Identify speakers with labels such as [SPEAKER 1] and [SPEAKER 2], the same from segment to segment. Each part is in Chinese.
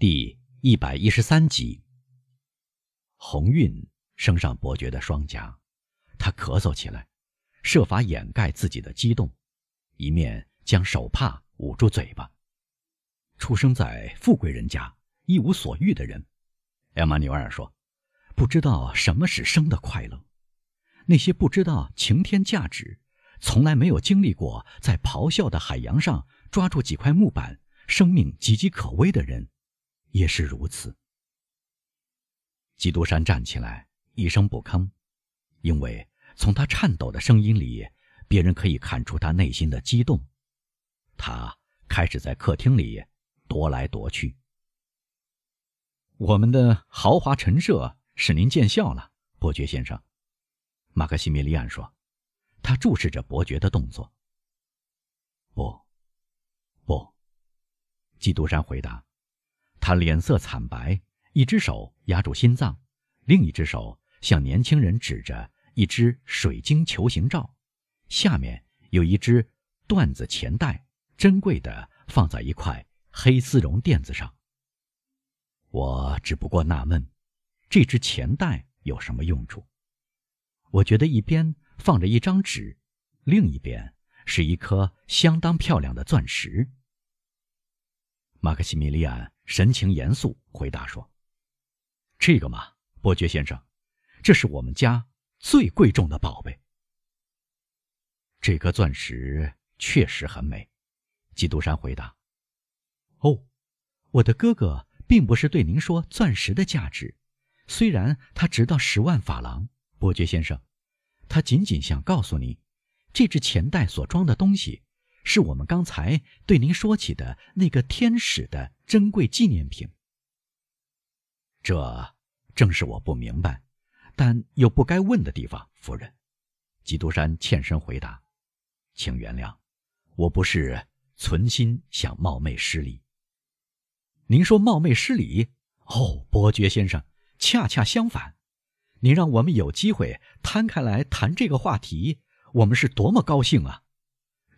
[SPEAKER 1] 第一百一十三集。红晕升上伯爵的双颊，他咳嗽起来，设法掩盖自己的激动，一面将手帕捂住嘴巴。出生在富贵人家、一无所欲的人，艾玛纽尔说：“不知道什么是生的快乐。那些不知道晴天价值，从来没有经历过在咆哮的海洋上抓住几块木板，生命岌岌可危的人。”也是如此。基督山站起来，一声不吭，因为从他颤抖的声音里，别人可以看出他内心的激动。他开始在客厅里踱来踱去。我们的豪华陈设使您见笑了，伯爵先生。马克西米利安说，他注视着伯爵的动作。不，不，基督山回答。他脸色惨白，一只手压住心脏，另一只手向年轻人指着一只水晶球形罩，下面有一只缎子钱袋，珍贵的放在一块黑丝绒垫子上。我只不过纳闷，这只钱袋有什么用处？我觉得一边放着一张纸，另一边是一颗相当漂亮的钻石。马克西米利安。神情严肃回答说：“这个嘛，伯爵先生，这是我们家最贵重的宝贝。这颗钻石确实很美。”基督山回答：“哦，我的哥哥并不是对您说钻石的价值，虽然他值到十万法郎，伯爵先生，他仅仅想告诉你，这只钱袋所装的东西。”是我们刚才对您说起的那个天使的珍贵纪念品。这正是我不明白，但又不该问的地方，夫人。基督山欠身回答：“请原谅，我不是存心想冒昧失礼。”您说冒昧失礼？哦，伯爵先生，恰恰相反，您让我们有机会摊开来谈这个话题，我们是多么高兴啊！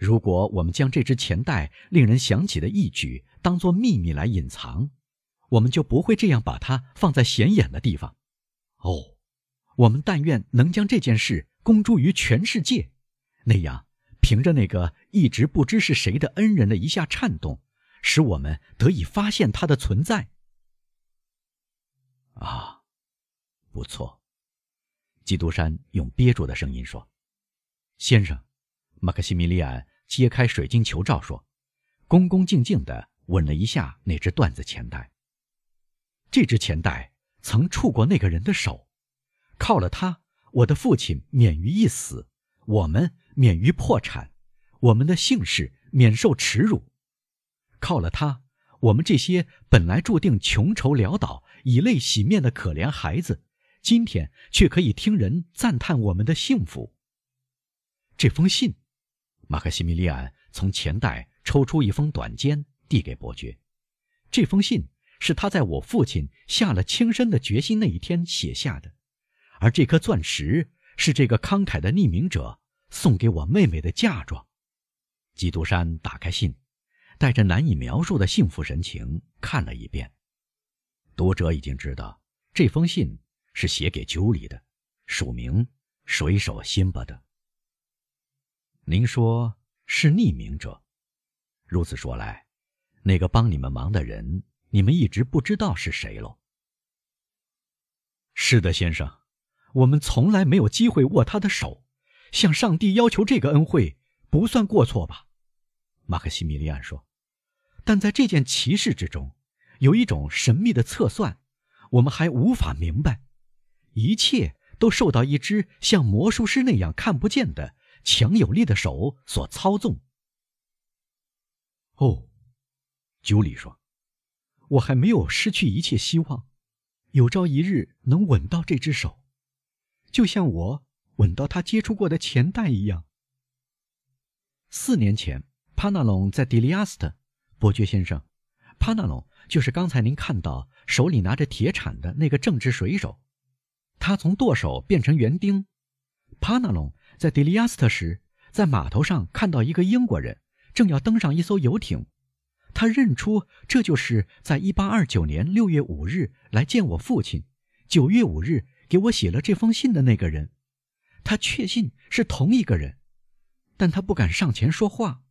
[SPEAKER 1] 如果我们将这只钱袋令人想起的义举当作秘密来隐藏，我们就不会这样把它放在显眼的地方。哦，我们但愿能将这件事公诸于全世界，那样凭着那个一直不知是谁的恩人的一下颤动，使我们得以发现他的存在。啊，不错，基督山用憋住的声音说：“先生，马克西米利安。”揭开水晶球罩，说：“恭恭敬敬地吻了一下那只缎子钱袋。这只钱袋曾触过那个人的手，靠了它，我的父亲免于一死，我们免于破产，我们的姓氏免受耻辱。靠了它，我们这些本来注定穷愁潦倒、以泪洗面的可怜孩子，今天却可以听人赞叹我们的幸福。这封信。”马克西米利安从钱袋抽出一封短笺，递给伯爵。这封信是他在我父亲下了轻生的决心那一天写下的，而这颗钻石是这个慷慨的匿名者送给我妹妹的嫁妆。基督山打开信，带着难以描述的幸福神情看了一遍。读者已经知道，这封信是写给九里的，署名“水手辛巴的”。您说是匿名者，如此说来，那个帮你们忙的人，你们一直不知道是谁喽？是的，先生，我们从来没有机会握他的手，向上帝要求这个恩惠，不算过错吧？马克西米利安说。但在这件奇事之中，有一种神秘的测算，我们还无法明白，一切都受到一只像魔术师那样看不见的。强有力的手所操纵。哦，九里说：“我还没有失去一切希望，有朝一日能吻到这只手，就像我吻到他接触过的钱袋一样。”四年前，帕纳隆在迪利亚斯特，伯爵先生，帕纳隆就是刚才您看到手里拿着铁铲的那个正直水手，他从舵手变成园丁，帕纳隆。在迪利亚斯特时，在码头上看到一个英国人正要登上一艘游艇，他认出这就是在一八二九年六月五日来见我父亲，九月五日给我写了这封信的那个人。他确信是同一个人，但他不敢上前说话。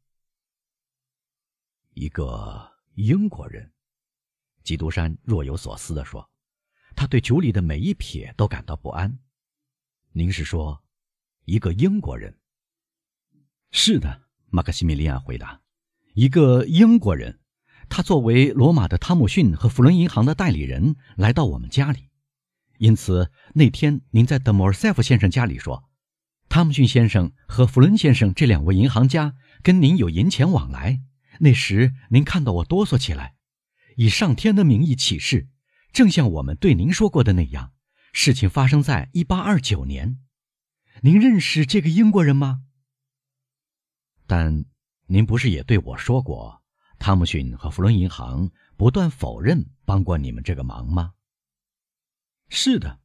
[SPEAKER 2] 一个英国人，基督山若有所思地说：“他对酒里的每一撇都感到不安。您是说，一个英国人？”“
[SPEAKER 1] 是的。”马克西米利安回答，“一个英国人，他作为罗马的汤姆逊和弗伦银行的代理人来到我们家里。因此那天您在德莫尔塞夫先生家里说。”汤姆逊先生和弗伦先生这两位银行家跟您有银钱往来，那时您看到我哆嗦起来，以上天的名义起誓，正像我们对您说过的那样，事情发生在一八二九年。您认识这个英国人吗？
[SPEAKER 2] 但您不是也对我说过，汤姆逊和弗伦银行不断否认帮过你们这个忙吗？
[SPEAKER 1] 是的。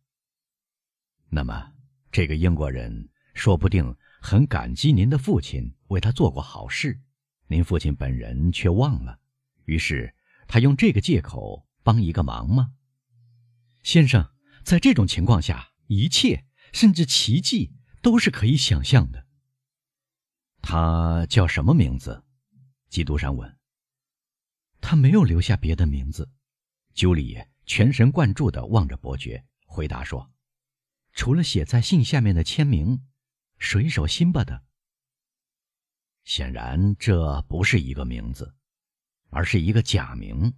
[SPEAKER 2] 那么这个英国人。说不定很感激您的父亲为他做过好事，您父亲本人却忘了，于是他用这个借口帮一个忙吗？
[SPEAKER 1] 先生，在这种情况下，一切甚至奇迹都是可以想象的。
[SPEAKER 2] 他叫什么名字？基督山问。
[SPEAKER 1] 他没有留下别的名字。九里全神贯注地望着伯爵，回答说：“除了写在信下面的签名。”水手辛巴的，
[SPEAKER 2] 显然这不是一个名字，而是一个假名。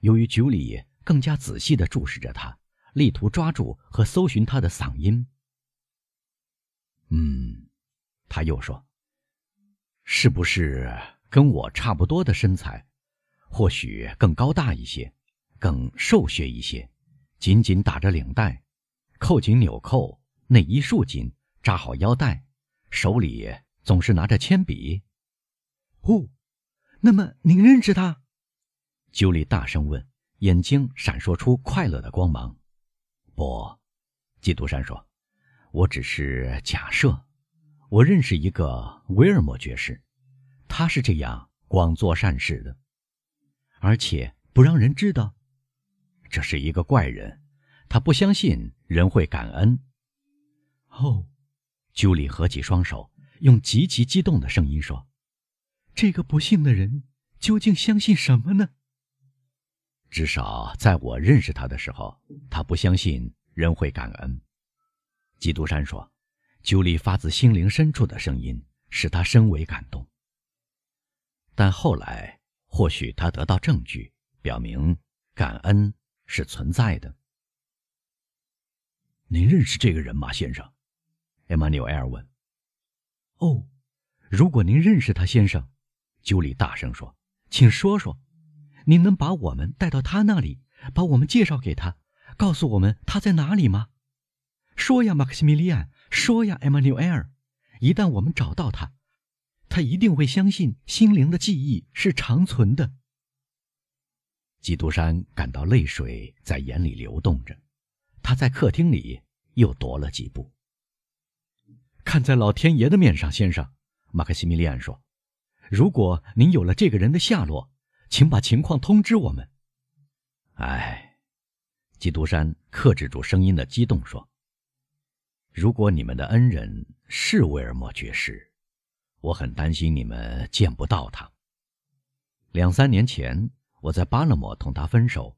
[SPEAKER 2] 由于九里更加仔细地注视着他，力图抓住和搜寻他的嗓音。嗯，他又说：“是不是跟我差不多的身材？或许更高大一些，更瘦削一些，紧紧打着领带，扣紧纽扣，内衣束紧。”扎好腰带，手里总是拿着铅笔。
[SPEAKER 1] 哦，那么您认识他？
[SPEAKER 2] 鸠里大声问，眼睛闪烁出快乐的光芒。不，基督山说：“我只是假设，我认识一个威尔莫爵士，他是这样广做善事的，而且不让人知道。这是一个怪人，他不相信人会感恩。”
[SPEAKER 1] 哦。
[SPEAKER 2] 朱莉合起双手，用极其激动的声音说：“
[SPEAKER 1] 这个不幸的人究竟相信什么呢？
[SPEAKER 2] 至少在我认识他的时候，他不相信人会感恩。”基督山说：“朱莉发自心灵深处的声音使他深为感动。但后来，或许他得到证据，表明感恩是存在的。
[SPEAKER 3] 您认识这个人吗，先生？”
[SPEAKER 2] 艾玛纽埃尔问：“
[SPEAKER 1] 哦，如果您认识他，先生，鸠里大声说，请说说，您能把我们带到他那里，把我们介绍给他，告诉我们他在哪里吗？说呀，马克西米利安，说呀，艾玛纽埃尔，一旦我们找到他，他一定会相信心灵的记忆是长存的。”
[SPEAKER 2] 基督山感到泪水在眼里流动着，他在客厅里又踱了几步。
[SPEAKER 1] 看在老天爷的面上，先生，马克西米利安说：“如果您有了这个人的下落，请把情况通知我们。”
[SPEAKER 2] 哎，基督山克制住声音的激动说：“如果你们的恩人是威尔莫爵士，我很担心你们见不到他。两三年前，我在巴勒莫同他分手，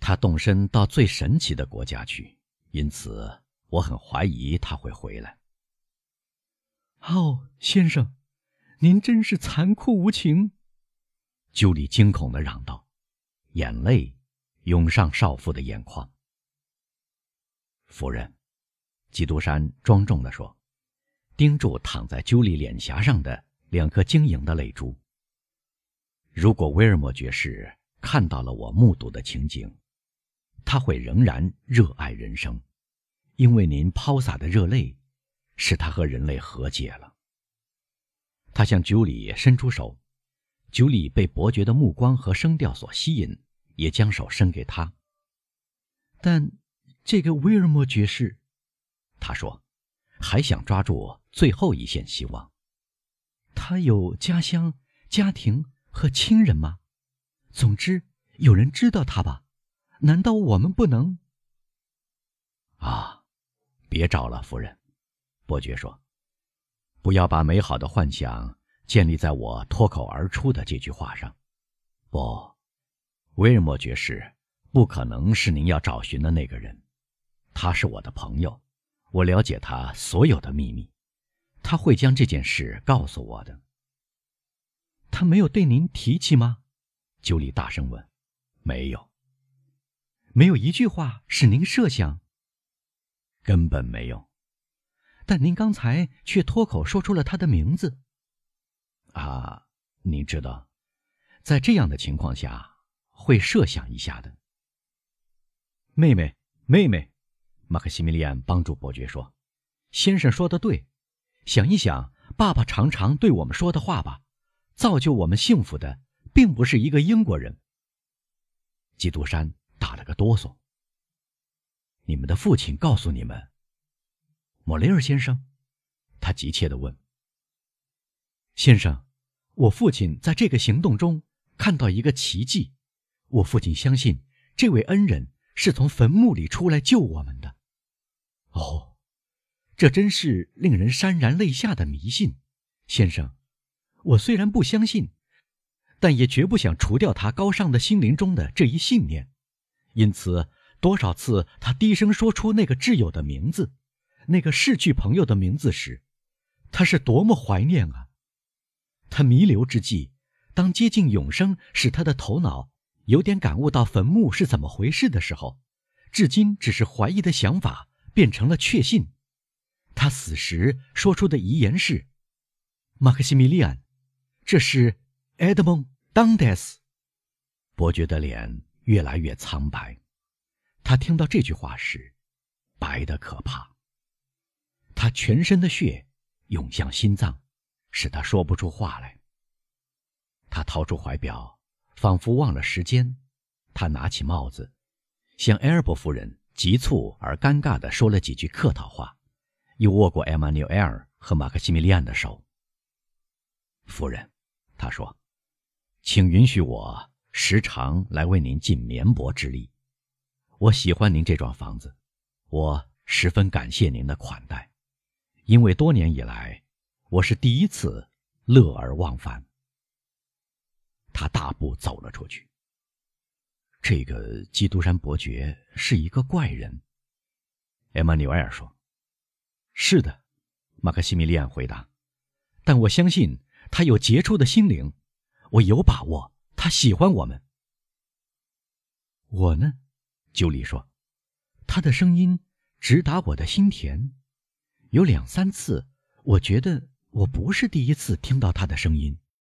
[SPEAKER 2] 他动身到最神奇的国家去，因此我很怀疑他会回来。”
[SPEAKER 1] 哦，先生，您真是残酷无情！”
[SPEAKER 2] 鸠里惊恐地嚷道，眼泪涌上少妇的眼眶。夫人，基督山庄重地说，盯住躺在鸠里脸颊上的两颗晶莹的泪珠。如果威尔莫爵士看到了我目睹的情景，他会仍然热爱人生，因为您抛洒的热泪。使他和人类和解了。他向九里伸出手，九里被伯爵的目光和声调所吸引，也将手伸给他。
[SPEAKER 1] 但这个威尔莫爵士，
[SPEAKER 2] 他说，还想抓住最后一线希望。
[SPEAKER 1] 他有家乡、家庭
[SPEAKER 2] 和亲人吗？总之，有人知道他吧？难道我们不能？
[SPEAKER 1] 啊，别找了，夫人。伯爵说：“不要把美好的幻想建立在我脱口而出的这句话上。不，威尔莫爵士不可能是您要找寻的那个人。他是我的朋友，我了解他所有的秘密，他会将这件事告诉我的。
[SPEAKER 2] 他没有对您提起吗？”
[SPEAKER 1] 九里大声问。“没有。”
[SPEAKER 2] 没有一句话是您设想，
[SPEAKER 1] 根本没有。
[SPEAKER 2] 但您刚才却脱口说出了他的名字。
[SPEAKER 1] 啊，您知道，在这样的情况下会设想一下的。
[SPEAKER 2] 妹妹，妹妹，马克西米利安帮助伯爵说：“先生说的对，想一想爸爸常常对我们说的话吧。造就我们幸福的，并不是一个英国人。”
[SPEAKER 1] 基督山。打了个哆嗦。你们的父亲告诉你们，莫雷尔先生，他急切地问。
[SPEAKER 2] 先生，我父亲在这个行动中看到一个奇迹。我父亲相信这位恩人是从坟墓里出来救我们的。哦，这真是令人潸然泪下的迷信，先生。我虽然不相信，但也绝不想除掉他高尚的心灵中的这一信念。因此，多少次他低声说出那个挚友的名字，那个逝去朋友的名字时，他是多么怀念啊！他弥留之际，当接近永生使他的头脑有点感悟到坟墓是怎么回事的时候，至今只是怀疑的想法变成了确信。他死时说出的遗言是：“马克西米利安，这是埃德蒙·当德斯。”
[SPEAKER 1] 伯爵的脸。越来越苍白，他听到这句话时，白的可怕。他全身的血涌向心脏，使他说不出话来。他掏出怀表，仿佛忘了时间。他拿起帽子，向埃尔伯夫人急促而尴尬地说了几句客套话，又握过艾玛纽埃尔和马克西米利安的手。夫人，他说：“请允许我。”时常来为您尽绵薄之力，我喜欢您这幢房子，我十分感谢您的款待，因为多年以来，我是第一次乐而忘返。他大步走了出去。这个基督山伯爵是一个怪人，艾玛纽埃尔说：“
[SPEAKER 2] 是的。”马克西米利安回答，“但我相信他有杰出的心灵，我有把握。”他喜欢我们。我呢，九里说，他的声音直达我的心田。有两三次，我觉得我不是第一次听到他的声音。